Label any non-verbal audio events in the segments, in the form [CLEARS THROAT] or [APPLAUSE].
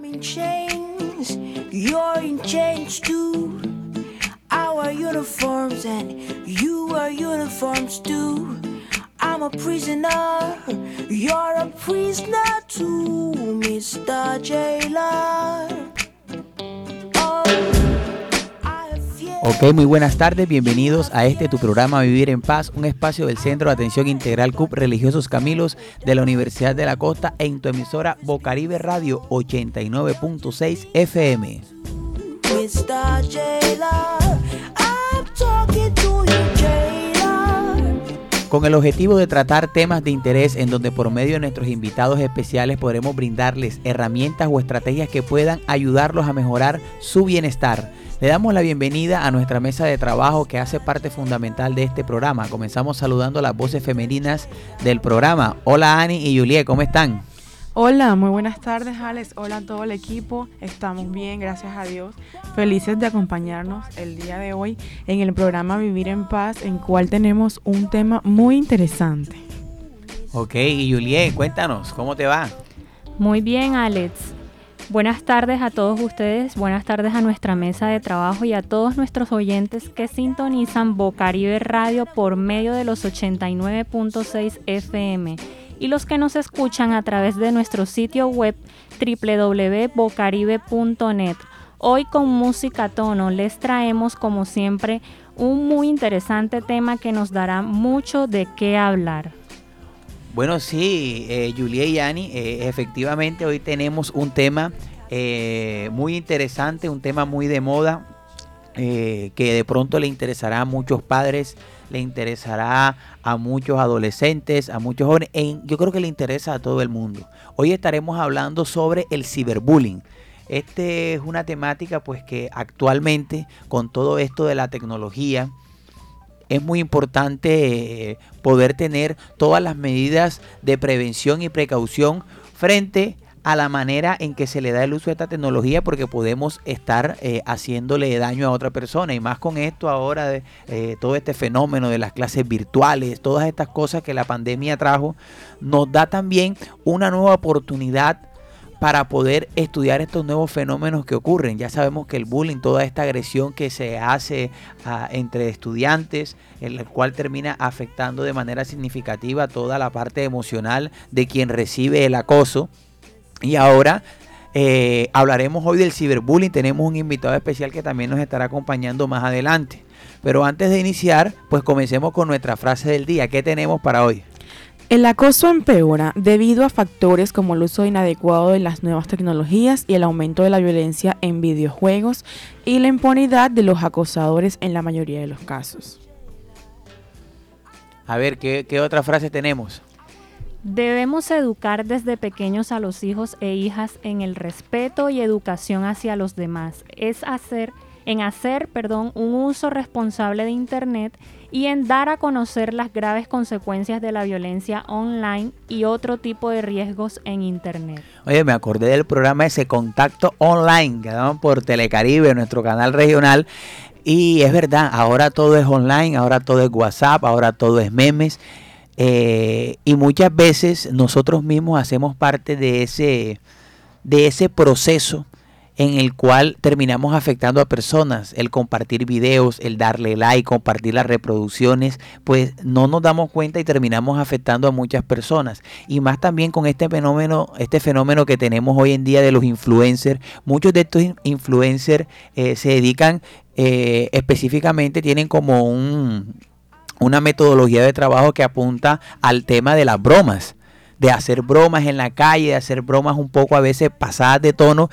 I'm in chains, you're in chains too. Our uniforms and you are uniforms too. I'm a prisoner, you're a prisoner too, Mr. Jailer. Ok, muy buenas tardes, bienvenidos a este tu programa Vivir en Paz, un espacio del Centro de Atención Integral CUP Religiosos Camilos de la Universidad de la Costa en tu emisora Bocaribe Radio 89.6 FM. Con el objetivo de tratar temas de interés en donde por medio de nuestros invitados especiales podremos brindarles herramientas o estrategias que puedan ayudarlos a mejorar su bienestar. Le damos la bienvenida a nuestra mesa de trabajo que hace parte fundamental de este programa. Comenzamos saludando a las voces femeninas del programa. Hola Ani y Juliet, ¿cómo están? Hola, muy buenas tardes Alex, hola a todo el equipo, estamos bien, gracias a Dios, felices de acompañarnos el día de hoy en el programa Vivir en Paz, en cual tenemos un tema muy interesante. Ok, y Juliet, cuéntanos, ¿cómo te va? Muy bien, Alex. Buenas tardes a todos ustedes, buenas tardes a nuestra mesa de trabajo y a todos nuestros oyentes que sintonizan Bocaribe Radio por medio de los 89.6 FM y los que nos escuchan a través de nuestro sitio web www.bocaribe.net. Hoy con música tono les traemos como siempre un muy interesante tema que nos dará mucho de qué hablar. Bueno, sí, eh, Juliet y Ani, eh, efectivamente hoy tenemos un tema eh, muy interesante, un tema muy de moda, eh, que de pronto le interesará a muchos padres, le interesará a muchos adolescentes, a muchos jóvenes, en- yo creo que le interesa a todo el mundo. Hoy estaremos hablando sobre el ciberbullying. Este es una temática pues que actualmente con todo esto de la tecnología, es muy importante eh, poder tener todas las medidas de prevención y precaución frente a la manera en que se le da el uso de esta tecnología porque podemos estar eh, haciéndole daño a otra persona. Y más con esto ahora de eh, todo este fenómeno de las clases virtuales, todas estas cosas que la pandemia trajo, nos da también una nueva oportunidad para poder estudiar estos nuevos fenómenos que ocurren. Ya sabemos que el bullying, toda esta agresión que se hace ah, entre estudiantes, el cual termina afectando de manera significativa toda la parte emocional de quien recibe el acoso. Y ahora eh, hablaremos hoy del ciberbullying. Tenemos un invitado especial que también nos estará acompañando más adelante. Pero antes de iniciar, pues comencemos con nuestra frase del día. ¿Qué tenemos para hoy? El acoso empeora debido a factores como el uso inadecuado de las nuevas tecnologías y el aumento de la violencia en videojuegos y la impunidad de los acosadores en la mayoría de los casos. A ver, ¿qué, qué otra frase tenemos? Debemos educar desde pequeños a los hijos e hijas en el respeto y educación hacia los demás. Es hacer en hacer, perdón, un uso responsable de internet y en dar a conocer las graves consecuencias de la violencia online y otro tipo de riesgos en internet. Oye, me acordé del programa ese Contacto Online que daban por Telecaribe, nuestro canal regional. Y es verdad, ahora todo es online, ahora todo es WhatsApp, ahora todo es memes. eh, y muchas veces nosotros mismos hacemos parte de ese, de ese proceso en el cual terminamos afectando a personas. El compartir videos, el darle like, compartir las reproducciones, pues no nos damos cuenta y terminamos afectando a muchas personas. Y más también con este fenómeno, este fenómeno que tenemos hoy en día de los influencers. Muchos de estos in- influencers eh, se dedican eh, específicamente, tienen como un, una metodología de trabajo que apunta al tema de las bromas, de hacer bromas en la calle, de hacer bromas un poco a veces pasadas de tono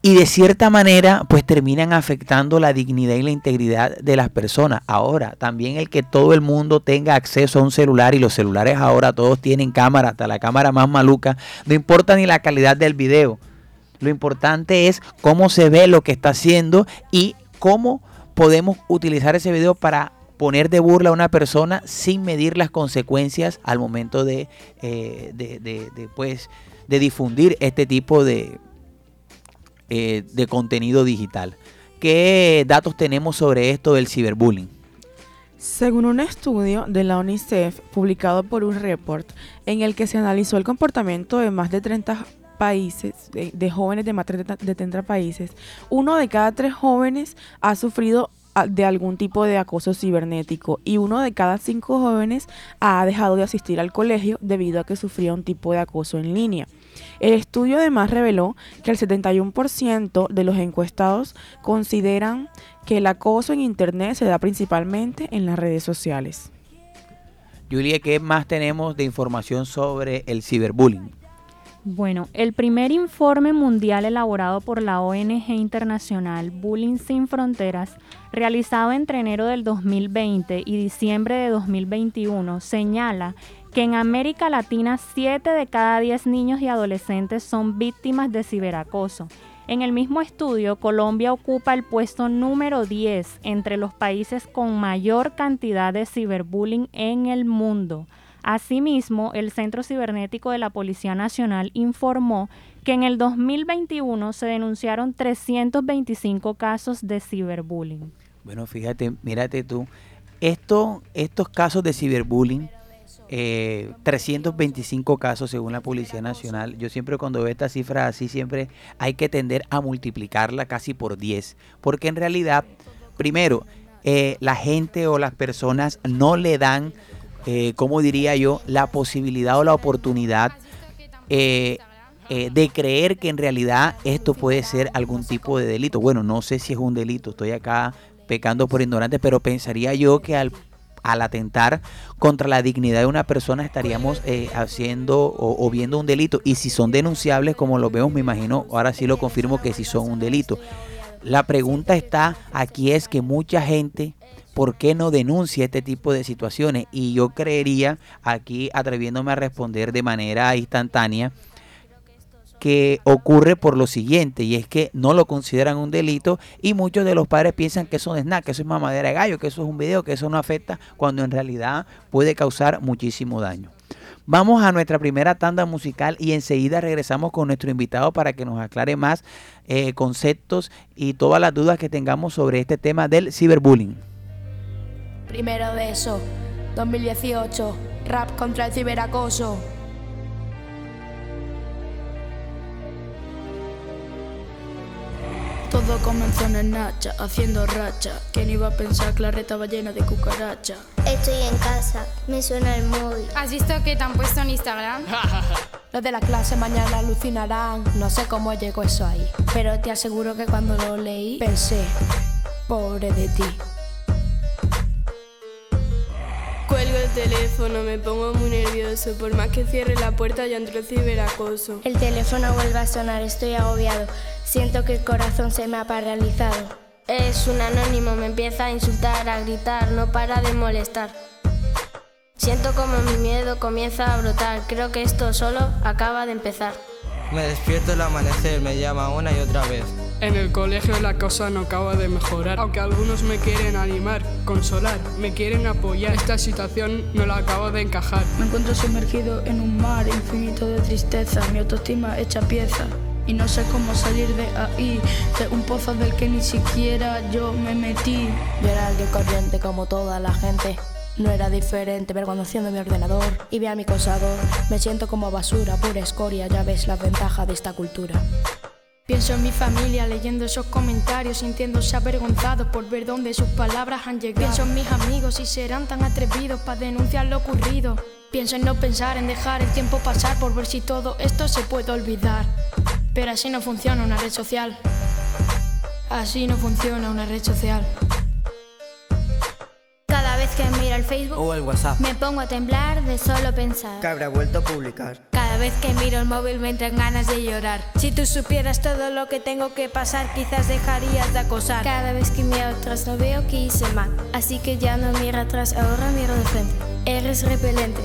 y de cierta manera pues terminan afectando la dignidad y la integridad de las personas. Ahora, también el que todo el mundo tenga acceso a un celular y los celulares ahora todos tienen cámara, hasta la cámara más maluca, no importa ni la calidad del video. Lo importante es cómo se ve lo que está haciendo y cómo podemos utilizar ese video para poner de burla a una persona sin medir las consecuencias al momento de, eh, de, de- pues, de difundir este tipo de, eh, de contenido digital. ¿Qué datos tenemos sobre esto del ciberbullying? Según un estudio de la UNICEF publicado por un report en el que se analizó el comportamiento de más de 30 países, de, de jóvenes de más de 30 de 30 países, uno de cada tres jóvenes ha sufrido a- de algún tipo de acoso cibernético y uno de cada cinco jóvenes ha dejado de asistir al colegio debido a que sufría un tipo de acoso en línea. El estudio además reveló que el 71% de los encuestados consideran que el acoso en Internet se da principalmente en las redes sociales. Julia, ¿qué más tenemos de información sobre el ciberbullying? Bueno, el primer informe mundial elaborado por la ONG internacional Bullying Sin Fronteras, realizado entre enero del 2020 y diciembre de 2021, señala que en América Latina 7 de cada 10 niños y adolescentes son víctimas de ciberacoso. En el mismo estudio, Colombia ocupa el puesto número 10 entre los países con mayor cantidad de ciberbullying en el mundo. Asimismo, el Centro Cibernético de la Policía Nacional informó que en el 2021 se denunciaron 325 casos de ciberbullying. Bueno, fíjate, mírate tú, esto, estos casos de ciberbullying, eh, 325 casos según la Policía Nacional, yo siempre cuando veo estas cifras así, siempre hay que tender a multiplicarla casi por 10, porque en realidad, primero, eh, la gente o las personas no le dan, eh, como diría yo, la posibilidad o la oportunidad eh, eh, de creer que en realidad esto puede ser algún tipo de delito. Bueno, no sé si es un delito, estoy acá pecando por ignorante, pero pensaría yo que al, al atentar contra la dignidad de una persona estaríamos eh, haciendo o, viendo un delito. Y si son denunciables, como lo vemos, me imagino, ahora sí lo confirmo que sí son un delito. La pregunta está aquí es que mucha gente, ¿por qué no denuncia este tipo de situaciones? Y yo creería, aquí atreviéndome a responder de manera instantánea, que ocurre por lo siguiente, y es que no lo consideran un delito y muchos de los padres piensan que eso es nada, que eso es mamadera de gallo, que eso es un video, que eso no afecta, cuando en realidad puede causar muchísimo daño. Vamos a nuestra primera tanda musical y enseguida regresamos con nuestro invitado para que nos aclare más eh, conceptos y todas las dudas que tengamos sobre este tema del ciberbullying. Primero de eso, 2018, rap contra el ciberacoso. Todo comenzó en el Nacha, haciendo racha. ¿Quién iba a pensar que la reta va llena de cucaracha? Estoy en casa, me suena el móvil. ¿Has visto que te han puesto en Instagram? [LAUGHS] Los de la clase mañana alucinarán. No sé cómo llegó eso ahí. Pero te aseguro que cuando lo leí, pensé, pobre de ti. Cuelgo el teléfono, me pongo muy nervioso. Por más que cierre la puerta, ya entró el ciberacoso. El teléfono vuelve a sonar, estoy agobiado. Siento que el corazón se me ha paralizado. Es un anónimo, me empieza a insultar, a gritar, no para de molestar. Siento como mi miedo comienza a brotar, creo que esto solo acaba de empezar. Me despierto al amanecer, me llama una y otra vez. En el colegio la cosa no acaba de mejorar, aunque algunos me quieren animar, consolar, me quieren apoyar. Esta situación no la acabo de encajar. Me encuentro sumergido en un mar infinito de tristeza, mi autoestima hecha pieza. Y no sé cómo salir de ahí, de un pozo del que ni siquiera yo me metí. Yo era alguien corriente como toda la gente. No era diferente, ver cuando enciendo mi ordenador y ve a mi acosador. Me siento como basura, pura escoria, ya ves la ventaja de esta cultura. Pienso en mi familia leyendo esos comentarios, sintiéndose avergonzados por ver dónde sus palabras han llegado. Pienso en mis amigos y serán tan atrevidos para denunciar lo ocurrido. Pienso en no pensar, en dejar el tiempo pasar por ver si todo esto se puede olvidar. Pero así no funciona una red social. Así no funciona una red social. Cada vez que miro el Facebook O el WhatsApp. me pongo a temblar de solo pensar. Que habrá vuelto a publicar. Cada vez que miro el móvil me entran ganas de llorar. Si tú supieras todo lo que tengo que pasar, quizás dejarías de acosar. Cada vez que miro atrás no veo que hice mal. Así que ya no miro atrás, ahora miro de frente. Eres repelente.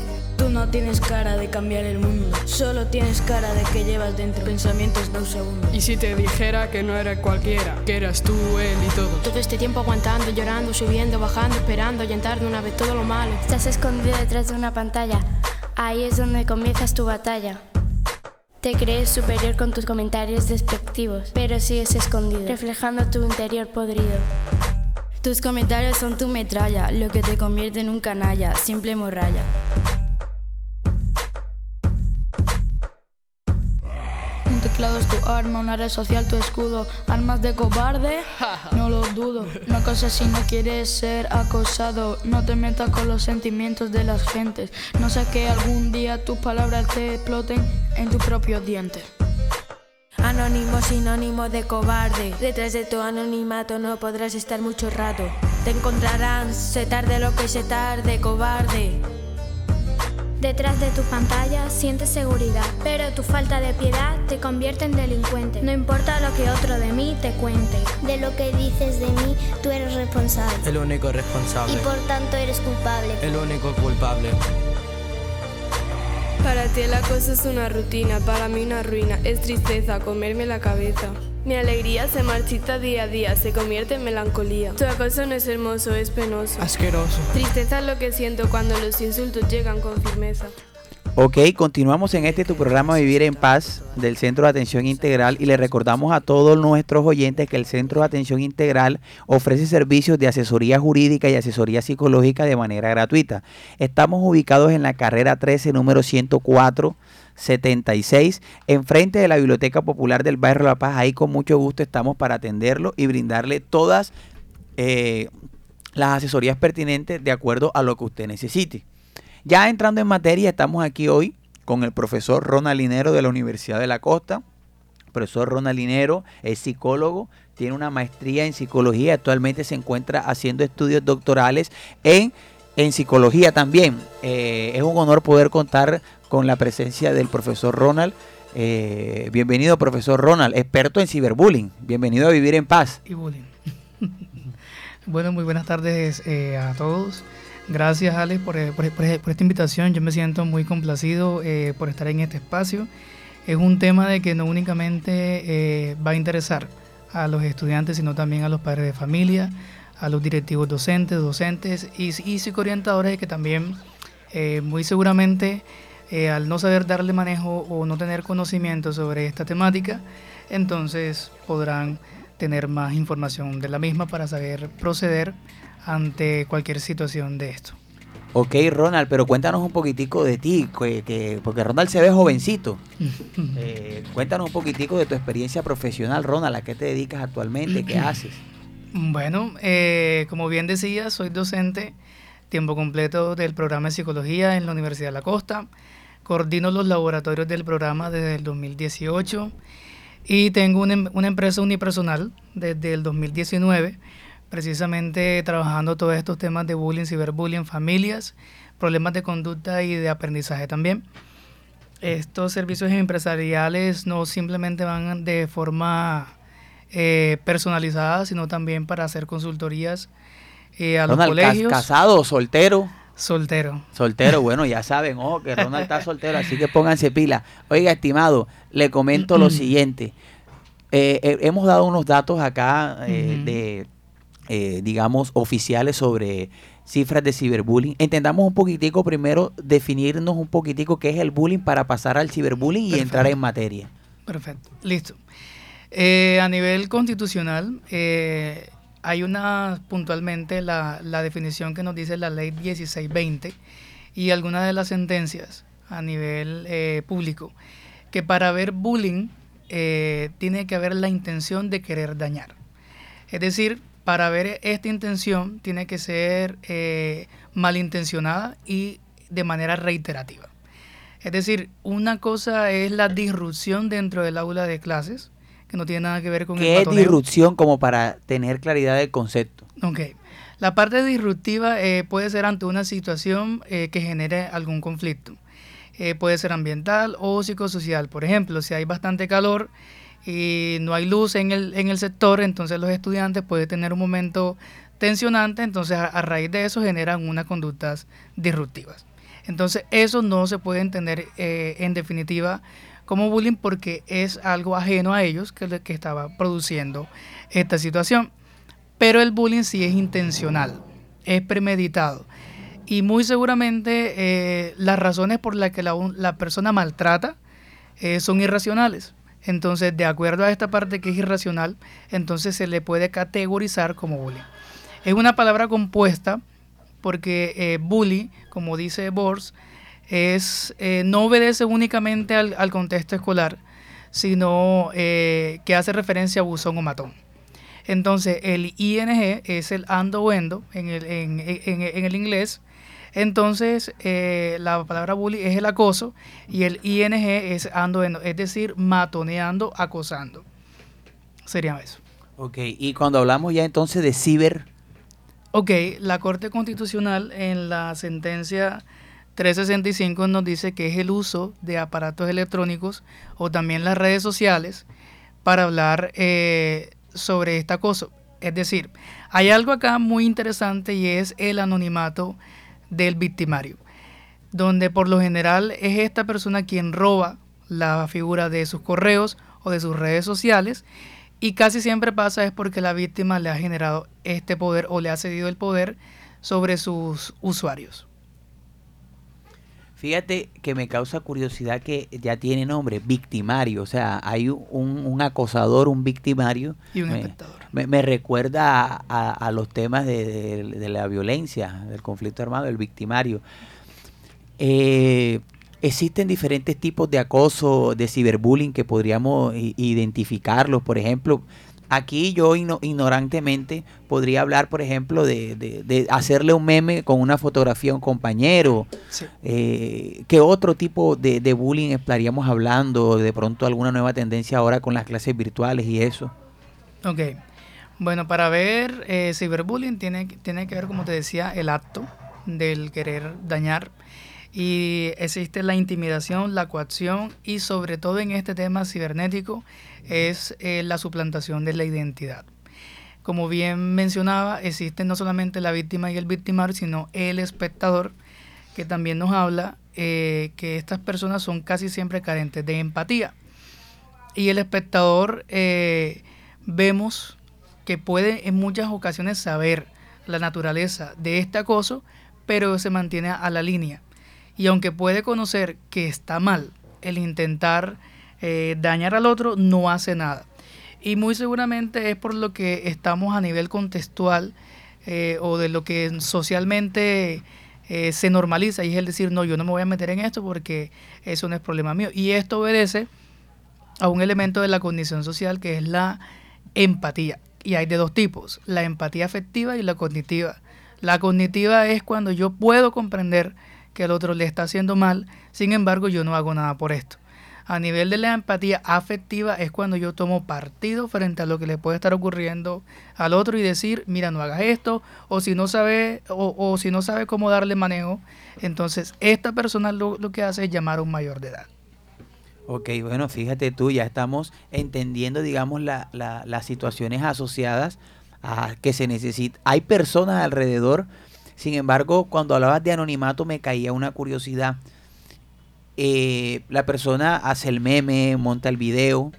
No tienes cara de cambiar el mundo, solo tienes cara de que llevas dentro pensamientos de un segundo. Y si te dijera que no era cualquiera, que eras tú, él y todo. Todo este tiempo aguantando, llorando, subiendo, bajando, esperando, de una vez todo lo malo. Estás escondido detrás de una pantalla. Ahí es donde comienzas tu batalla. Te crees superior con tus comentarios despectivos, pero sigues escondido, reflejando tu interior podrido. Tus comentarios son tu metralla, lo que te convierte en un canalla, simple morralla. Es tu arma, una red social tu escudo. Armas de cobarde, [LAUGHS] no lo dudo. No cosa si no quieres ser acosado. No te metas con los sentimientos de las gentes. No sé que algún día tus palabras te exploten en tus propios dientes. Anónimo, sinónimo de cobarde. Detrás de tu anonimato no podrás estar mucho rato. Te encontrarán, se tarde lo que se tarde, cobarde. Detrás de tu pantalla sientes seguridad, pero tu falta de piedad te convierte en delincuente. No importa lo que otro de mí te cuente. De lo que dices de mí, tú eres responsable. El único responsable. Y por tanto eres culpable. El único culpable. Para ti el acoso es una rutina, para mí una ruina, es tristeza, comerme la cabeza. Mi alegría se marchita día a día, se convierte en melancolía. Tu acoso no es hermoso, es penoso. Asqueroso. Tristeza es lo que siento cuando los insultos llegan con firmeza. Ok, continuamos en este tu programa Vivir en Paz del Centro de Atención Integral y le recordamos a todos nuestros oyentes que el Centro de Atención Integral ofrece servicios de asesoría jurídica y asesoría psicológica de manera gratuita. Estamos ubicados en la carrera 13, número 104. 76, enfrente de la Biblioteca Popular del Barrio La Paz. Ahí con mucho gusto estamos para atenderlo y brindarle todas eh, las asesorías pertinentes de acuerdo a lo que usted necesite. Ya entrando en materia, estamos aquí hoy con el profesor Ronald Linero de la Universidad de la Costa. Profesor Ronald Linero es psicólogo, tiene una maestría en psicología, actualmente se encuentra haciendo estudios doctorales en, en psicología también. Eh, es un honor poder contar con la presencia del profesor Ronald. Eh, bienvenido, profesor Ronald, experto en ciberbullying. Bienvenido a Vivir en Paz. Y bullying. [LAUGHS] bueno, muy buenas tardes eh, a todos. Gracias, Alex, por, por, esta invitación. Yo me siento muy complacido eh, por estar en este espacio. Es un tema de que no únicamente eh, va a interesar a los estudiantes, sino también a los padres de familia, a los directivos docentes, docentes y, y psicoorientadores que también eh, muy seguramente al no saber darle manejo o no tener conocimiento sobre esta temática, entonces podrán tener más información de la misma para saber proceder ante cualquier situación de esto. Ok, Ronald, pero cuéntanos un poquitico de ti, que, porque Ronald se ve jovencito. [LAUGHS] eh, cuéntanos un poquitico de tu experiencia profesional, Ronald, ¿a qué te dedicas actualmente? ¿Qué [CLEARS THROAT] haces? Bueno, eh, como bien decía, soy docente tiempo completo del programa de psicología en la Universidad de la Costa. Coordino los laboratorios del programa desde el 2018 y tengo una, una empresa unipersonal desde el 2019 precisamente trabajando todos estos temas de bullying, ciberbullying, familias, problemas de conducta y de aprendizaje también. Estos servicios empresariales no simplemente van de forma eh, personalizada, sino también para hacer consultorías eh, a Ronald, los colegios. ¿Casado o soltero? Soltero. Soltero, [LAUGHS] bueno, ya saben, ojo, que Ronald está soltero, así que pónganse pila. Oiga, estimado, le comento lo siguiente. Eh, hemos dado unos datos acá de eh, digamos, oficiales sobre cifras de ciberbullying. Entendamos un poquitico primero, definirnos un poquitico qué es el bullying para pasar al ciberbullying y entrar en materia. Perfecto, listo. Eh, a nivel constitucional, eh, hay una puntualmente la, la, definición que nos dice la ley 1620 y algunas de las sentencias a nivel eh, público, que para ver bullying tiene que haber la intención de querer dañar. Es decir, para ver esta intención tiene que ser eh, malintencionada y de manera reiterativa. Es decir, una cosa es la disrupción dentro del aula de clases, que no tiene nada que ver con ¿Qué el es disrupción como para tener claridad del concepto? Ok. La parte disruptiva eh, puede ser ante una situación eh, que genere algún conflicto. Eh, puede ser ambiental o psicosocial. Por ejemplo, si hay bastante calor, y no hay luz en el, en el sector, entonces los estudiantes pueden tener un momento tensionante, entonces a, a raíz de eso generan unas conductas disruptivas. Entonces eso no se puede entender en definitiva como bullying porque es algo ajeno a ellos que, que estaba produciendo esta situación. Pero el bullying sí es intencional, es premeditado. Y muy seguramente eh, las razones por las que la, persona maltrata eh, son irracionales. Entonces, de acuerdo a esta parte que es irracional, entonces se le puede categorizar como bullying. Es una palabra compuesta porque eh, bully, como dice Bors, es, eh, no obedece únicamente al, al, contexto escolar, sino eh, que hace referencia a buzón o matón. Entonces, el ING es el ando o endo en el, en, el inglés. Entonces, eh, la palabra bully es el acoso y el ING es ando endo, es decir, matoneando, acosando. Sería eso. Ok, y cuando hablamos ya entonces de ciber. Ok, la Corte Constitucional en la sentencia 365 nos dice que es el uso de aparatos electrónicos o también las redes sociales para hablar eh, sobre este acoso. Es decir, hay algo acá muy interesante y es el anonimato del victimario, donde por lo general es esta persona quien roba la figura de sus correos o de sus redes sociales y casi siempre pasa es porque la víctima le ha generado este poder o le ha cedido el poder sobre sus usuarios. Fíjate que me causa curiosidad que ya tiene nombre, victimario. O sea, hay un, acosador, un victimario. Y un me, espectador. Me, recuerda a, los temas de, la violencia, del conflicto armado, el victimario. Eh, existen diferentes tipos de acoso, de ciberbullying que podríamos identificarlos. Por ejemplo, Aquí yo ignorantemente podría hablar, por ejemplo, de, hacerle un meme con una fotografía a un compañero. Eh, ¿Qué otro tipo de, bullying estaríamos hablando? De pronto alguna nueva tendencia ahora con las clases virtuales y eso. Ok. Bueno, para ver eh, ciberbullying tiene, tiene que ver, como te decía, el acto del querer dañar. Y existe la intimidación, la coacción y sobre todo en este tema cibernético es eh, la suplantación de la identidad. Como bien mencionaba, existe no solamente la víctima y el victimario, sino el espectador, que también nos habla eh, que estas personas son casi siempre carentes de empatía. Y el espectador eh, vemos que puede en muchas ocasiones saber la naturaleza de este acoso, pero se mantiene a la línea. Y aunque puede conocer que está mal el intentar eh, dañar al otro no hace nada. Y muy seguramente es por lo que estamos a nivel contextual eh, o de lo que socialmente eh, se normaliza y es el decir, no, yo no me voy a meter en esto porque eso no es problema mío. Y esto obedece a un elemento de la condición social que es la empatía. Y hay de dos tipos, la empatía afectiva y la cognitiva. La cognitiva es cuando yo puedo comprender que el otro le está haciendo mal, sin embargo yo no hago nada por esto a nivel de la empatía afectiva es cuando yo tomo partido frente a lo que le puede estar ocurriendo al otro y decir, mira, no hagas esto, o si no sabe, o, si no sabe cómo darle manejo, entonces esta persona lo, que hace es llamar a un mayor de edad. Ok, bueno, fíjate tú, ya estamos entendiendo, digamos, las situaciones asociadas a que se necesita. Hay personas alrededor, sin embargo, cuando hablabas de anonimato me caía una curiosidad. Eh, la persona hace el meme, monta el video,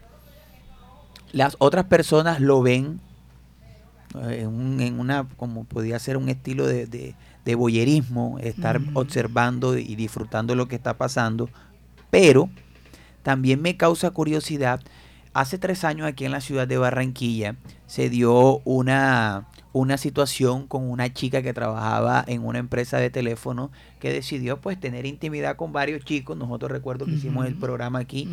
las otras personas lo ven eh, en, una, como podía ser un estilo de, de, boyerismo, estar observando y disfrutando lo que está pasando, pero también me causa curiosidad, hace tres años aquí en la ciudad de Barranquilla se dio una, una situación con una chica que trabajaba en una empresa de teléfono que decidió pues tener intimidad con varios chicos. Nosotros recuerdo que hicimos el programa aquí.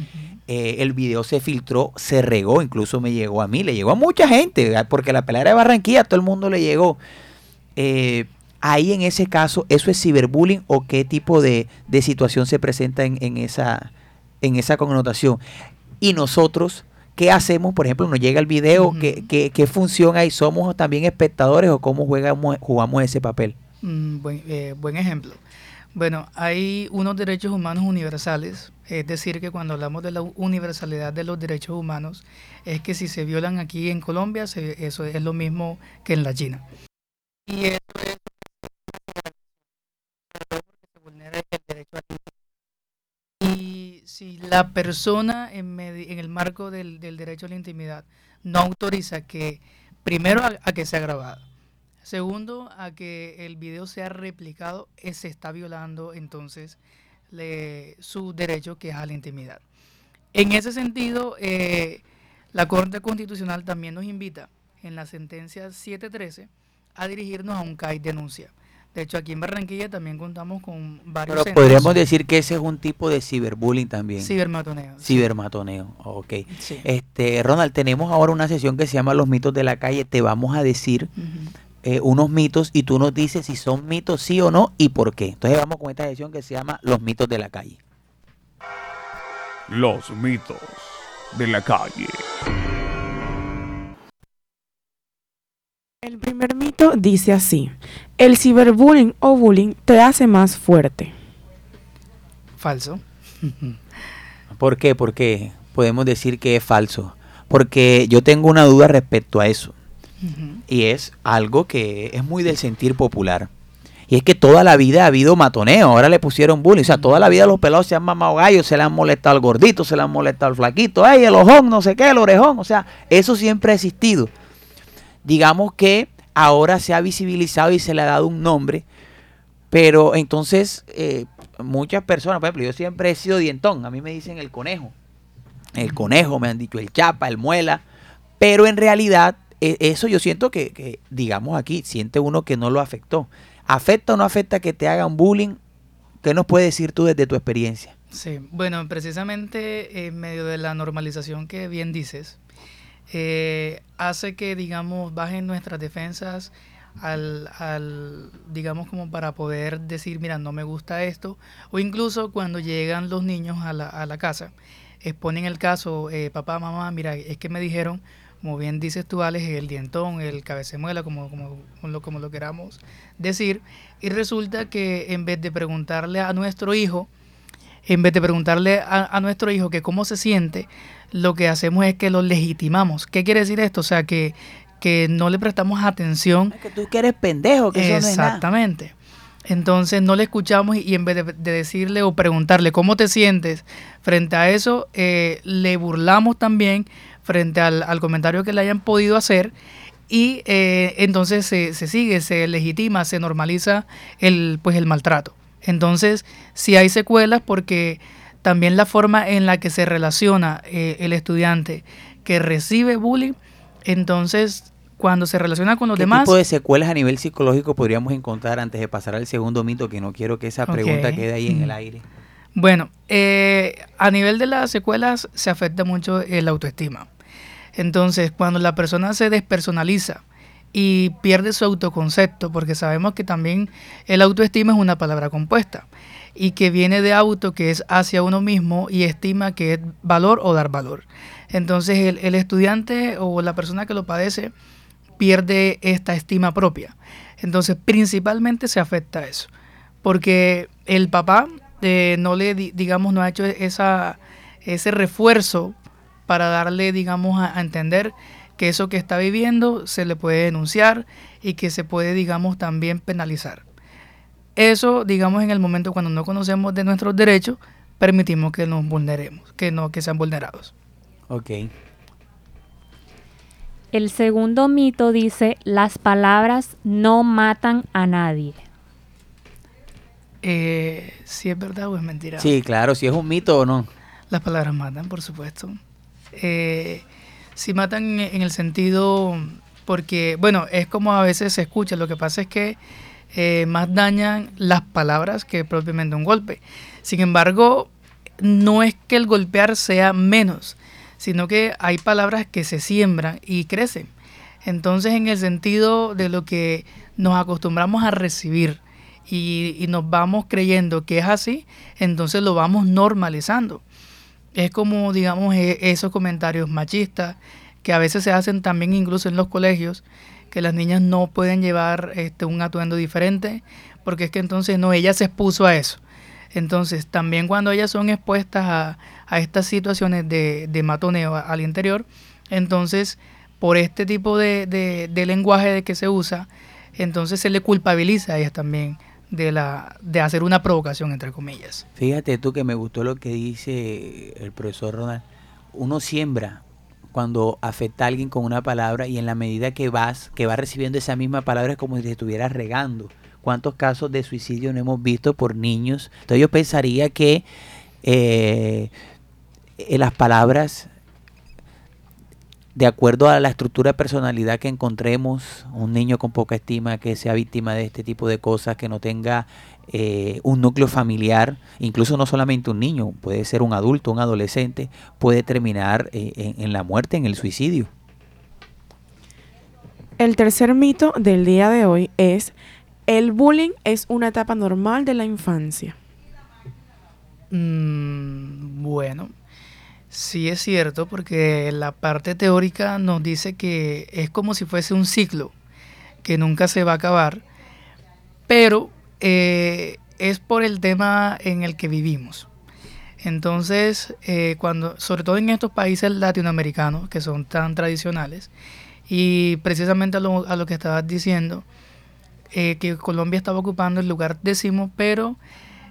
Eh, el video se filtró, se regó, incluso me llegó a mí, le llegó a mucha gente, porque la pelea de Barranquilla a todo el mundo le llegó. Eh, ahí en ese caso, ¿eso es ciberbullying o qué tipo de, situación se presenta en, en, esa, en esa connotación? Y nosotros ¿Qué hacemos? Por ejemplo, nos llega el video, ¿qué, qué, función hay? ¿Somos también espectadores o cómo jugamos, jugamos ese papel? Mm, buen, eh, buen ejemplo. Bueno, hay unos derechos humanos universales, es decir, que cuando hablamos de la universalidad de los derechos humanos, es que si se violan aquí en Colombia, eso es lo mismo que en la China. Y eso si la persona en, el marco del, derecho a la intimidad no autoriza que, primero, a, que sea grabado, segundo, a que el video sea replicado, eh, se está violando entonces su derecho que es a la intimidad. En ese sentido, eh, la Corte Constitucional también nos invita en la sentencia 713 a dirigirnos a un CAI denuncia De hecho, aquí en Barranquilla también contamos con varios Pero centros. podríamos decir que ese es un tipo de ciberbullying también. Cibermatoneo. Cibermatoneo, ok. Sí. Este, Ronald, tenemos ahora una sesión que se llama Los mitos de la calle. Te vamos a decir eh, unos mitos y tú nos dices si son mitos sí o no y por qué. Entonces vamos con esta sesión que se llama Los mitos de la calle. Los mitos de la calle. El primer mito dice así, el ciberbullying o bullying te hace más fuerte. Falso. [LAUGHS] ¿Por qué? Porque podemos decir que es falso. Porque yo tengo una duda respecto a eso. Y es algo que es muy del sentir popular. Y es que toda la vida ha habido matoneo, ahora le pusieron bullying. O sea, toda la vida los pelados se han mamado gallos, se le han molestado al gordito, se le han molestado al flaquito, ay, el ojón, no sé qué, el orejón. O sea, eso siempre ha existido. Digamos que ahora se ha visibilizado y se le ha dado un nombre, pero entonces eh, muchas personas, por ejemplo, yo siempre he sido dientón, a mí me dicen el conejo. El conejo, me han dicho el chapa, el muela, pero en realidad e- eso yo siento que, que, digamos aquí, siente uno que no lo afectó. ¿Afecta o no afecta que te hagan bullying? ¿Qué nos puedes decir tú desde tu experiencia? Sí, bueno, precisamente en medio de la normalización que bien dices, eh, hace que, digamos, bajen nuestras defensas al, al, digamos, como para poder decir, mira, no me gusta esto, o incluso cuando llegan los niños a la, a la casa, exponen el caso, eh, papá, mamá, mira, es que me dijeron, como bien dices tú, Alex, el dientón, el cabecemuela, como, como, como, lo, como lo queramos decir, y resulta que en vez de preguntarle a nuestro hijo, en vez de preguntarle a, a, nuestro hijo que cómo se siente, lo que hacemos es que lo legitimamos. ¿Qué quiere decir esto? O sea, que, que no le prestamos atención. Es que tú que eres pendejo, que eso Exactamente. No es nada. Entonces no le escuchamos y, y en vez de, de, decirle o preguntarle cómo te sientes frente a eso, eh, le burlamos también frente al, al, comentario que le hayan podido hacer y eh, entonces se, se, sigue, se legitima, se normaliza el, pues, el maltrato. Entonces, si sí hay secuelas porque también la forma en la que se relaciona eh, el estudiante que recibe bullying, entonces cuando se relaciona con los ¿Qué demás... tipo de secuelas a nivel psicológico podríamos encontrar antes de pasar al segundo mito? Que no quiero que esa pregunta okay. quede ahí en el aire. Bueno, eh, a nivel de las secuelas se afecta mucho el autoestima. Entonces, cuando la persona se despersonaliza y pierde su autoconcepto, porque sabemos que también el autoestima es una palabra compuesta y que viene de auto, que es hacia uno mismo, y estima, que es valor o dar valor. Entonces, el, el estudiante o la persona que lo padece pierde esta estima propia. Entonces, principalmente se afecta a eso, porque el papá eh, no le, digamos, no ha hecho esa, ese refuerzo para darle, digamos, a, a, entender que eso que está viviendo se le puede denunciar y que se puede, digamos, también penalizar. Eso, digamos, en el momento cuando no conocemos de nuestros derechos, permitimos que nos vulneremos, que no que sean vulnerados. Ok. El segundo mito dice, las palabras no matan a nadie. Eh, si es verdad o es mentira. Sí, claro, si es un mito o no. Las palabras matan, por supuesto. Eh, si matan en el sentido, porque, bueno, es como a veces se escucha, lo que pasa es que eh, más dañan las palabras que propiamente un golpe. Sin embargo, no es que el golpear sea menos, sino que hay palabras que se siembran y crecen. Entonces, en el sentido de lo que nos acostumbramos a recibir y, y nos vamos creyendo que es así, entonces lo vamos normalizando. Es como, digamos, esos comentarios machistas que a veces se hacen también incluso en los colegios, que las niñas no pueden llevar este, un atuendo diferente, porque es que entonces no, ella se expuso a eso. Entonces, también cuando ellas son expuestas a, a estas situaciones de, de matoneo al interior, entonces, por este tipo de, de, de lenguaje de que se usa, entonces se le culpabiliza a ellas también de, la, de hacer una provocación, entre comillas. Fíjate tú que me gustó lo que dice el profesor Ronald. Uno siembra cuando afecta a alguien con una palabra y en la medida que vas, que vas recibiendo esa misma palabra es como si te estuvieras regando. ¿Cuántos casos de suicidio no hemos visto por niños? Entonces yo pensaría que eh, las palabras de acuerdo a la estructura de personalidad que encontremos, un niño con poca estima que sea víctima de este tipo de cosas, que no tenga eh, un núcleo familiar, incluso no solamente un niño, puede ser un adulto, un adolescente, puede terminar eh, en, en la muerte, en el suicidio. El tercer mito del día de hoy es, el bullying es una etapa normal de la infancia. Mm, bueno, sí es cierto porque la parte teórica nos dice que es como si fuese un ciclo que nunca se va a acabar, pero eh, es por el tema en el que vivimos. Entonces, eh, cuando, sobre todo en estos países latinoamericanos que son tan tradicionales, y precisamente a lo, a lo que estabas diciendo, eh, que Colombia estaba ocupando el lugar décimo, pero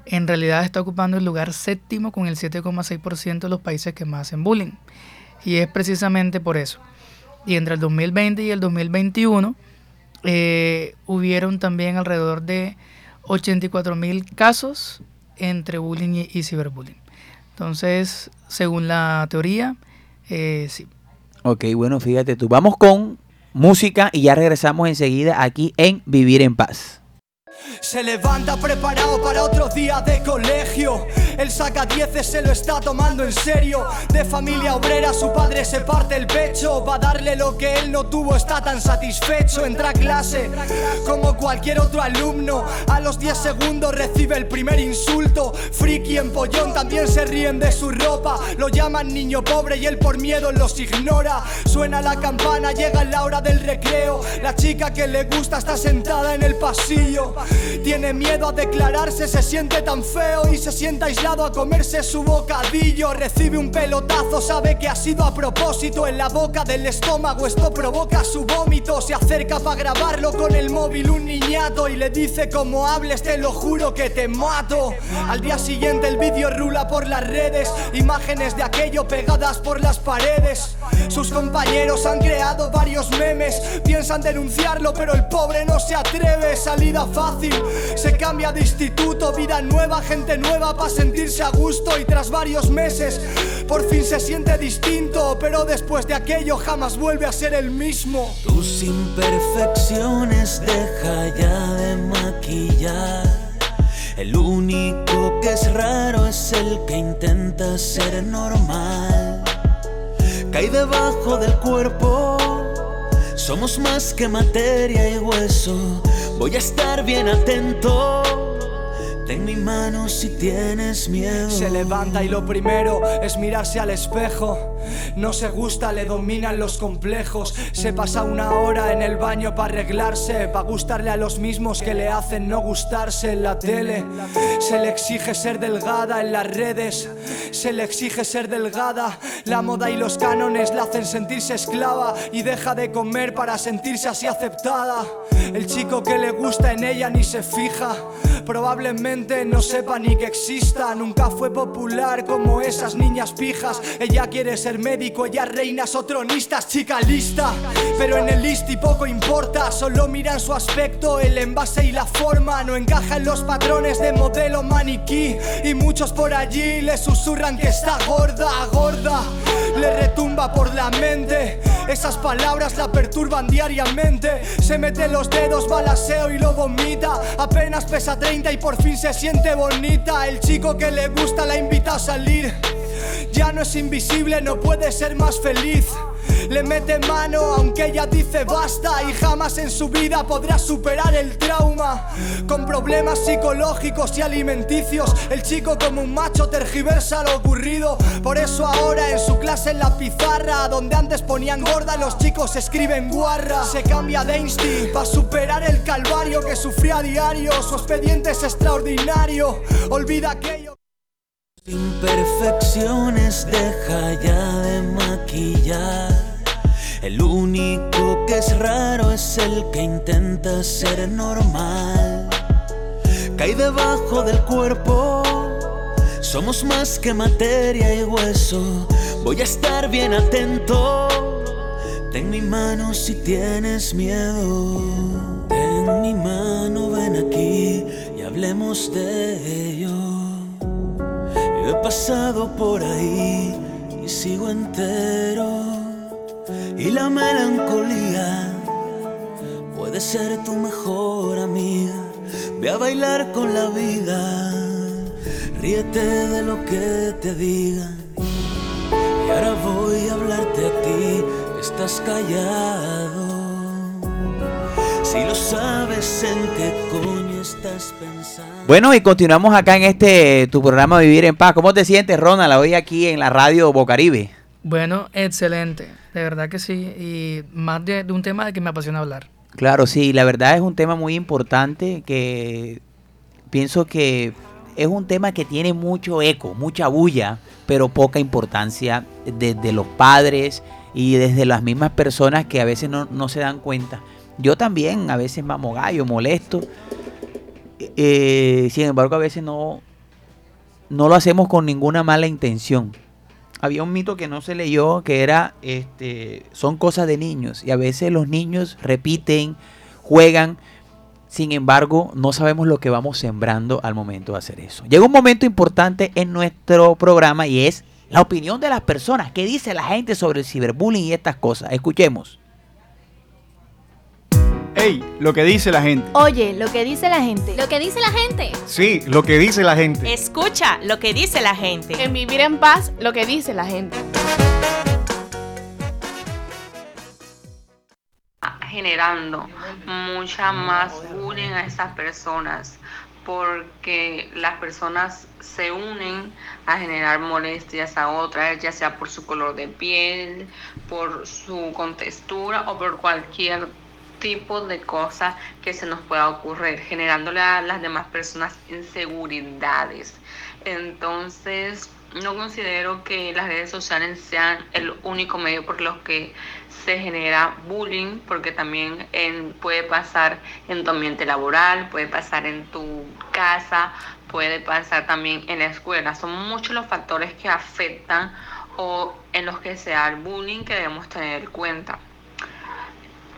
en realidad está ocupando el lugar séptimo con el 7,6% de los países que más hacen bullying. Y es precisamente por eso. Y entre el 2020 y el 2021 eh, hubieron también alrededor de 84 mil casos entre bullying y, ciberbullying. Entonces, según la teoría, eh, sí. Ok, bueno, fíjate tú. Vamos con música y ya regresamos enseguida aquí en Vivir en Paz. Se levanta preparado para otro día de colegio. El saca 10 se lo está tomando en serio. De familia obrera, su padre se parte el pecho. Va a darle lo que él no tuvo, está tan satisfecho. Entra a clase como cualquier otro alumno. A los 10 segundos recibe el primer insulto. Friki en pollón también se ríen de su ropa. Lo llaman niño pobre y él por miedo los ignora. Suena la campana, llega la hora del recreo. La chica que le gusta está sentada en el pasillo. Tiene miedo a declararse, se siente tan feo y se sienta aislado a comerse su bocadillo. Recibe un pelotazo, sabe que ha sido a propósito en la boca del estómago. Esto provoca su vómito. Se acerca para grabarlo con el móvil un niñato y le dice: Como hables, te lo juro que te mato. Al día siguiente el vídeo rula por las redes, imágenes de aquello pegadas por las paredes. Sus compañeros han creado varios memes, piensan denunciarlo, pero el pobre no se atreve. Salida fácil se cambia de instituto, vida nueva, gente nueva para sentirse a gusto y tras varios meses por fin se siente distinto, pero después de aquello jamás vuelve a ser el mismo. Tus imperfecciones deja ya de maquillar. El único que es raro es el que intenta ser normal. Cae debajo del cuerpo. Somos más que materia y hueso. Voy a estar bien atento. Mi mano si tienes miedo. Se levanta y lo primero es mirarse al espejo. No se gusta, le dominan los complejos. Se pasa una hora en el baño para arreglarse, para gustarle a los mismos que le hacen no gustarse en la tele. Se le exige ser delgada en las redes. Se le exige ser delgada. La moda y los cánones la hacen sentirse esclava y deja de comer para sentirse así aceptada. El chico que le gusta en ella ni se fija. Probablemente no sepa ni que exista. Nunca fue popular como esas niñas pijas. Ella quiere ser médico, ella reinas o tronistas, chica lista. Pero en el listi poco importa, solo miran su aspecto, el envase y la forma. No encaja en los patrones de modelo maniquí. Y muchos por allí le susurran que está gorda, gorda. Le retumba por la mente. Esas palabras la perturban diariamente. Se mete los dedos, balaseo y lo vomita. Apenas pesa 30 y por fin se siente bonita. El chico que le gusta la invita a salir. Ya no es invisible, no puede ser más feliz. Le mete mano aunque ella dice basta y jamás en su vida podrá superar el trauma. Con problemas psicológicos y alimenticios, el chico como un macho tergiversa lo ocurrido. Por eso ahora en su clase en la pizarra, donde antes ponían gorda, los chicos escriben guarra. Se cambia de insti para superar el calvario que sufría a diario. Su expediente es extraordinario. Olvida aquello. Imperfecciones deja ya de maquillar. El único que es raro es el que intenta ser normal. Cae debajo del cuerpo. Somos más que materia y hueso. Voy a estar bien atento. Ten mi mano si tienes miedo. Ten mi mano, ven aquí y hablemos de ello. Yo he pasado por ahí y sigo entero. Y la melancolía puede ser tu mejor amiga. Ve a bailar con la vida, ríete de lo que te digan. Y ahora voy a hablarte a ti, estás callado. Si lo sabes, ¿en qué coño estás pensando? Bueno, y continuamos acá en este tu programa Vivir en Paz. ¿Cómo te sientes, Ronald, hoy aquí en la radio Bocaribe? Bueno, excelente, de verdad que sí, y más de, un tema de que me apasiona hablar. Claro, sí, la verdad es un tema muy importante que pienso que es un tema que tiene mucho eco, mucha bulla, pero poca importancia desde los padres y desde las mismas personas que a veces no, no se dan cuenta. Yo también a veces mamo gallo, molesto. Eh, sin embargo, a veces no, no lo hacemos con ninguna mala intención. Había un mito que no se leyó que era, este, son cosas de niños. Y a veces los niños repiten, juegan. Sin embargo, no sabemos lo que vamos sembrando al momento de hacer eso. Llega un momento importante en nuestro programa y es la opinión de las personas. ¿Qué dice la gente sobre el ciberbullying y estas cosas? Escuchemos. Ey, lo que dice la gente. Oye, lo que dice la gente. Lo que dice la gente. Sí, lo que dice la gente. Escucha lo que dice la gente. En vivir en paz, lo que dice la gente. generando mucha más bullying a esas personas porque las personas se unen a generar molestias a otras, ya sea por su color de piel, por su contextura o por cualquier tipo de cosa que se nos pueda ocurrir, generándole a las demás personas inseguridades. Entonces, no considero que las redes sociales sean el único medio por los que se genera bullying, porque también en, puede pasar en tu ambiente laboral, puede pasar en tu casa, puede pasar también en la escuela. Son muchos los factores que afectan o en los que se da el bullying que debemos tener en cuenta.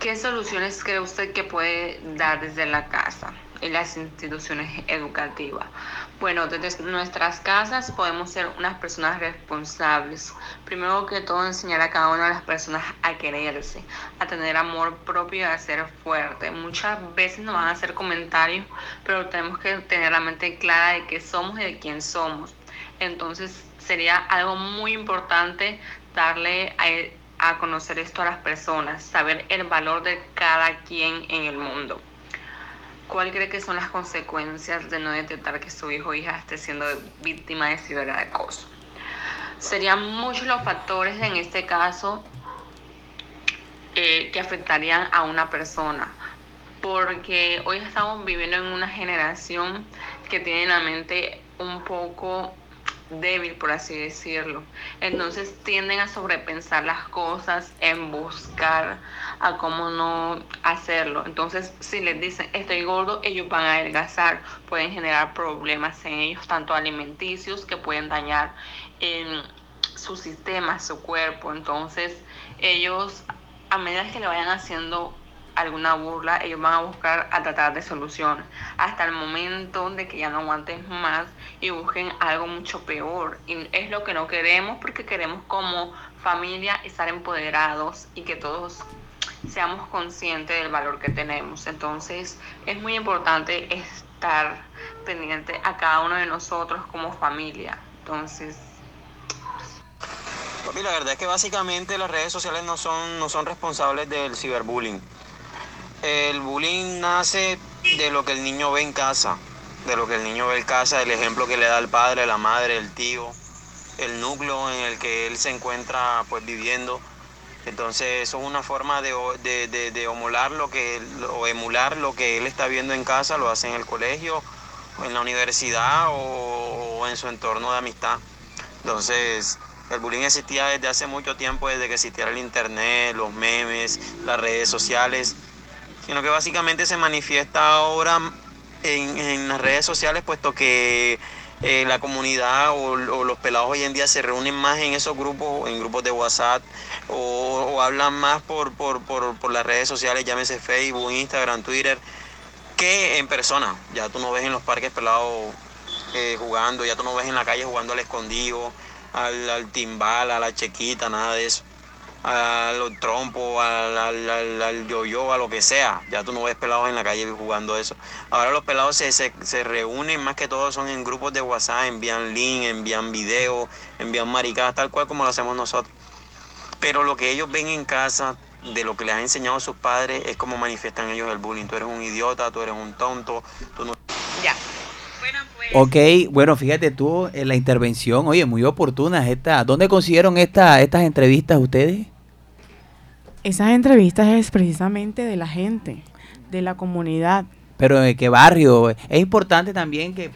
¿Qué soluciones cree usted que puede dar desde la casa y las instituciones educativas? Bueno, desde nuestras casas podemos ser unas personas responsables. Primero que todo, enseñar a cada una de las personas a quererse, a tener amor propio y a ser fuerte. Muchas veces nos van a hacer comentarios, pero tenemos que tener la mente clara de qué somos y de quién somos. Entonces, sería algo muy importante darle a a conocer esto a las personas, saber el valor de cada quien en el mundo. ¿Cuál cree que son las consecuencias de no detectar que su hijo o hija esté siendo víctima de ciberacoso? Serían muchos los factores en este caso eh, que afectarían a una persona, porque hoy estamos viviendo en una generación que tiene la mente un poco débil, por así decirlo. Entonces tienden a sobrepensar las cosas, en buscar a cómo no hacerlo. Entonces, si les dicen estoy gordo, ellos van a adelgazar. Pueden generar problemas en ellos, tanto alimenticios que pueden dañar en su sistema, su cuerpo. Entonces, ellos, a medida que le vayan haciendo alguna burla, ellos van a buscar a tratar de solución hasta el momento de que ya no aguanten más y busquen algo mucho peor. Y es lo que no queremos porque queremos como familia estar empoderados y que todos seamos conscientes del valor que tenemos. Entonces es muy importante estar pendiente a cada uno de nosotros como familia. Entonces... la verdad es que básicamente las redes sociales no son, no son responsables del ciberbullying el bullying nace de lo que el niño ve en casa, de lo que el niño ve en casa, el ejemplo que le da el padre, la madre, el tío, el núcleo en el que él se encuentra pues viviendo. Entonces eso es una forma de, de, emular lo que o emular lo que él está viendo en casa, lo hace en el colegio, en la universidad o, o en su entorno de amistad. Entonces el bullying existía desde hace mucho tiempo, desde que existiera el internet, los memes, las redes sociales sino que básicamente se manifiesta ahora en, las redes sociales, puesto que eh, la comunidad o, los pelados hoy en día se reúnen más en esos grupos, en grupos de WhatsApp, o, hablan más por, por, las redes sociales, llámese Facebook, Instagram, Twitter, que en persona. Ya tú no ves en los parques pelados eh, jugando, ya tú no ves en la calle jugando al escondido, al, al timbal, a la chequita, nada de eso. A los trompos, al, al, al, yo-yo, a lo que sea. Ya tú no ves pelados en la calle jugando eso. Ahora los pelados se, se, reúnen, más que todo son en grupos de WhatsApp, envían link, envían videos, envían maricadas, tal cual como lo hacemos nosotros. Pero lo que ellos ven en casa, de lo que les han enseñado sus padres, es como manifiestan ellos el bullying. Tú eres un idiota, tú eres un tonto, tú no... Ya. Ok, bueno, fíjate tú, en la intervención, oye, muy oportunas esta. ¿Dónde consiguieron esta, estas entrevistas ustedes? Esas entrevistas es precisamente de la gente, de la comunidad. Pero de qué barrio. Es importante también que,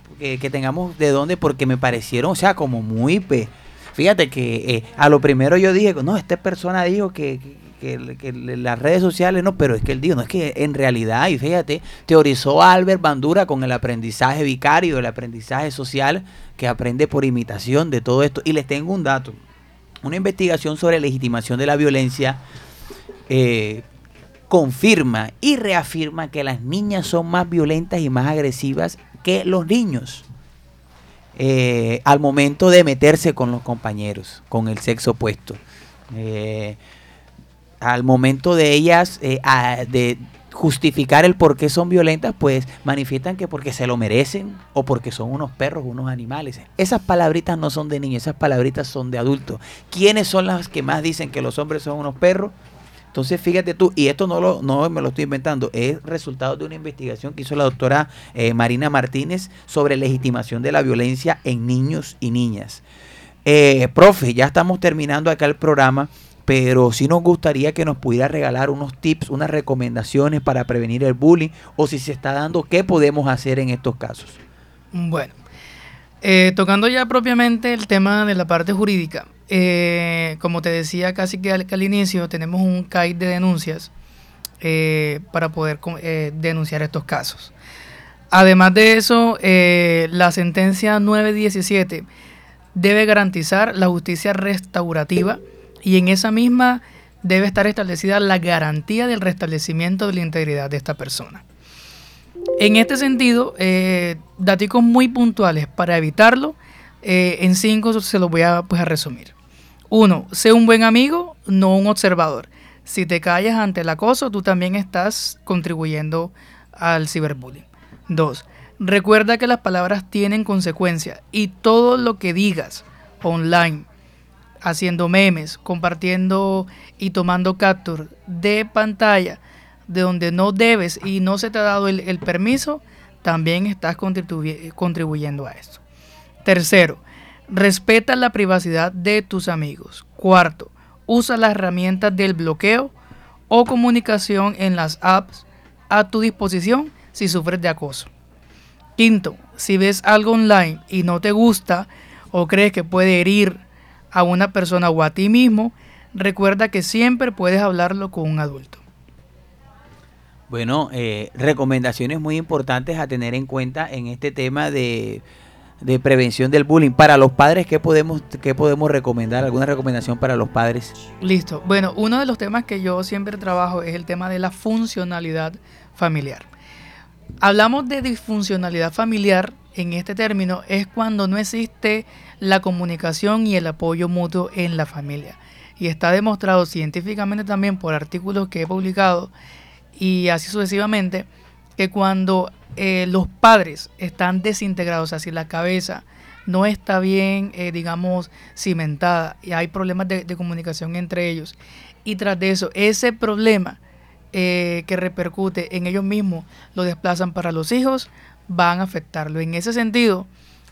tengamos de dónde, porque me parecieron, o sea, como muy... Fíjate que eh, a lo primero yo dije, no, esta persona dijo que, que, las redes sociales no, pero es que él dijo, no es que en realidad, y fíjate, teorizó Albert Bandura con el aprendizaje vicario, el aprendizaje social, que aprende por imitación de todo esto. Y les tengo un dato, una investigación sobre legitimación de la violencia eh, confirma y reafirma que las niñas son más violentas y más agresivas que los niños. Eh, al momento de meterse con los compañeros, con el sexo opuesto. Eh, al momento de ellas de justificar el por qué son violentas, pues manifiestan que porque se lo merecen o porque son unos perros, unos animales. Esas palabritas no son de niños, esas palabritas son de adultos. ¿Quiénes son las que más dicen que los hombres son unos perros? Entonces, fíjate tú, y esto no, lo, no me lo estoy inventando, es resultado de una investigación que hizo la doctora eh, Marina Martínez sobre legitimación de la violencia en niños y niñas. Eh, profe, ya estamos terminando acá el programa pero sí nos gustaría que nos pudiera regalar unos tips, unas recomendaciones para prevenir el bullying o si se está dando, qué podemos hacer en estos casos. Bueno, eh, tocando ya propiamente el tema de la parte jurídica, eh, como te decía casi que al, inicio, tenemos un CAI de denuncias eh, para poder denunciar estos casos. Además de eso, la sentencia 917 debe garantizar la justicia restaurativa y en esa misma debe estar establecida la garantía del restablecimiento de la integridad de esta persona. En este sentido, eh, datos muy puntuales para evitarlo, eh, en cinco se los voy a, pues, a resumir. Uno, sé un buen amigo, no un observador. Si te callas ante el acoso, tú también estás contribuyendo al ciberbullying. Dos, recuerda que las palabras tienen consecuencias y todo lo que digas online, haciendo memes, compartiendo y tomando capture de pantalla de donde no debes y no se te ha dado el, permiso, también estás contribuyendo a esto. Tercero, respeta la privacidad de tus amigos. Cuarto, usa las herramientas del bloqueo o comunicación en las apps a tu disposición si sufres de acoso. Quinto, si ves algo online y no te gusta o crees que puede herir a una persona o a ti mismo, recuerda que siempre puedes hablarlo con un adulto. Bueno, eh, recomendaciones muy importantes a tener en cuenta en este tema de, prevención del bullying. Para los padres, ¿qué podemos, ¿qué podemos recomendar? ¿Alguna recomendación para los padres? Listo. Bueno, uno de los temas que yo siempre trabajo es el tema de la funcionalidad familiar. Hablamos de disfuncionalidad familiar en este término es cuando no existe la comunicación y el apoyo mutuo en la familia. Y está demostrado científicamente también por artículos que he publicado y así sucesivamente que cuando eh, los padres están desintegrados, así la cabeza no está bien, eh, digamos, cimentada y hay problemas de, comunicación entre ellos. Y tras de eso, ese problema eh, que repercute en ellos mismos lo desplazan para los hijos, van a afectarlo. En ese sentido,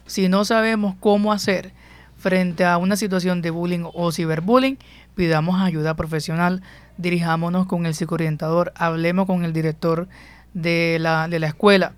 si no sabemos cómo hacer frente a una situación de bullying o ciberbullying, pidamos ayuda profesional, dirijámonos con el psicoorientador, hablemos con el director de la, de la escuela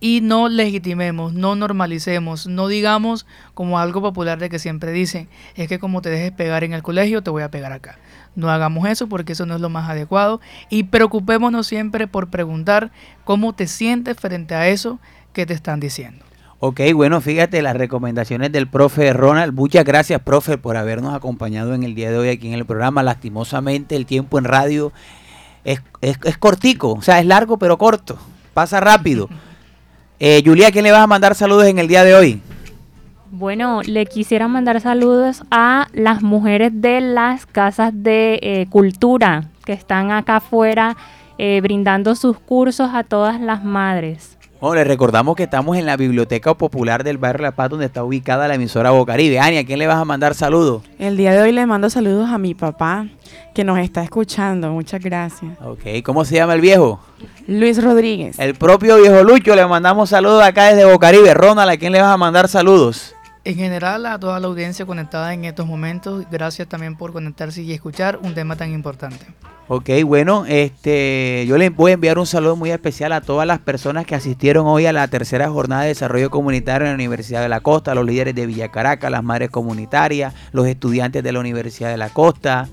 y no legitimemos, no normalicemos, no digamos como algo popular de que siempre dicen, es que como te dejes pegar en el colegio, te voy a pegar acá. No hagamos eso porque eso no es lo más adecuado y preocupémonos siempre por preguntar cómo te sientes frente a eso que te están diciendo. Ok, bueno, fíjate las recomendaciones del profe Ronald. Muchas gracias, profe, por habernos acompañado en el día de hoy aquí en el programa. Lastimosamente, el tiempo en radio es, es cortico, o sea, es largo pero corto, pasa rápido. [LAUGHS] Eh, Julia, ¿quién le vas a mandar saludos en el día de hoy? Bueno, le quisiera mandar saludos a las mujeres de las casas de eh, cultura que están acá afuera eh, brindando sus cursos a todas las madres. Bueno, les recordamos que estamos en la Biblioteca Popular del Barrio La Paz, donde está ubicada la emisora Bocaribe. Ani, ¿a quién le vas a mandar saludos? El día de hoy le mando saludos a mi papá, que nos está escuchando. Muchas gracias. Ok, ¿cómo se llama el viejo? Luis Rodríguez. El propio viejo Lucho, le mandamos saludos acá desde Bocaribe. Ronald, ¿a quién le vas a mandar saludos? En general a toda la audiencia conectada en estos momentos, gracias también por conectarse y escuchar un tema tan importante. Ok, bueno, este, yo les voy a enviar un saludo muy especial a todas las personas que asistieron hoy a la tercera jornada de desarrollo comunitario en la Universidad de la Costa, los líderes de Villa Caracas, las madres comunitarias, los estudiantes de la Universidad de la Costa,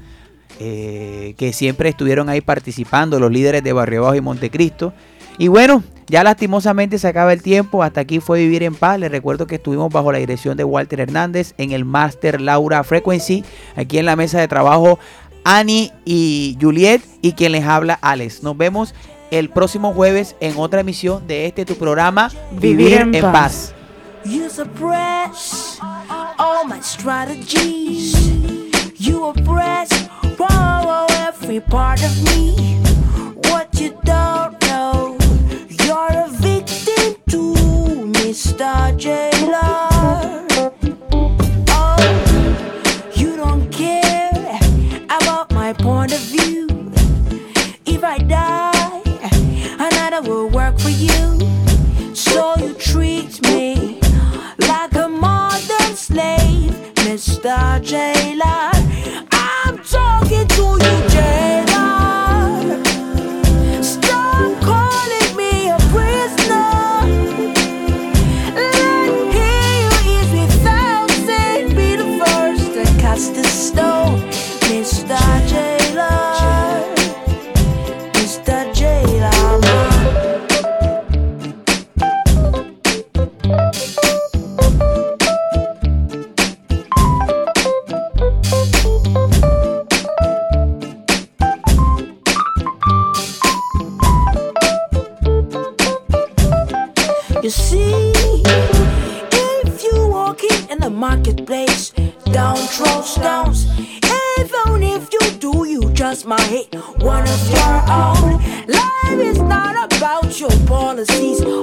eh, que siempre estuvieron ahí participando, los líderes de Barrio Bajo y Montecristo. Y bueno, ya lastimosamente se acaba el tiempo. Hasta aquí fue Vivir en Paz. Les recuerdo que estuvimos bajo la dirección de Walter Hernández en el Master Laura Frequency. Aquí en la mesa de trabajo Annie y Juliet y quien les habla Alex. Nos vemos el próximo jueves en otra emisión de este tu programa Vivir, en, Paz. You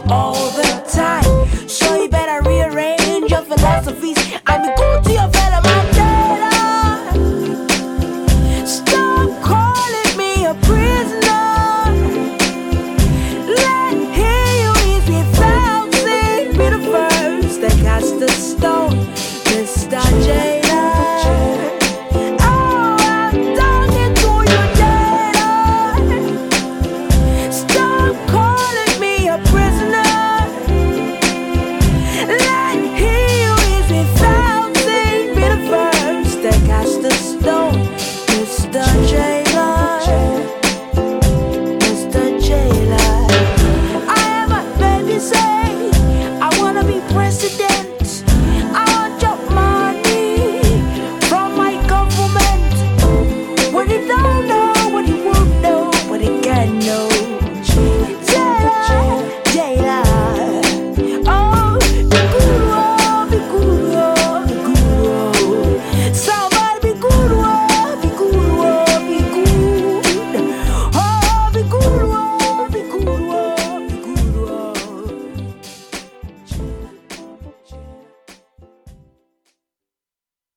all the time, so you better rearrange your philosophies.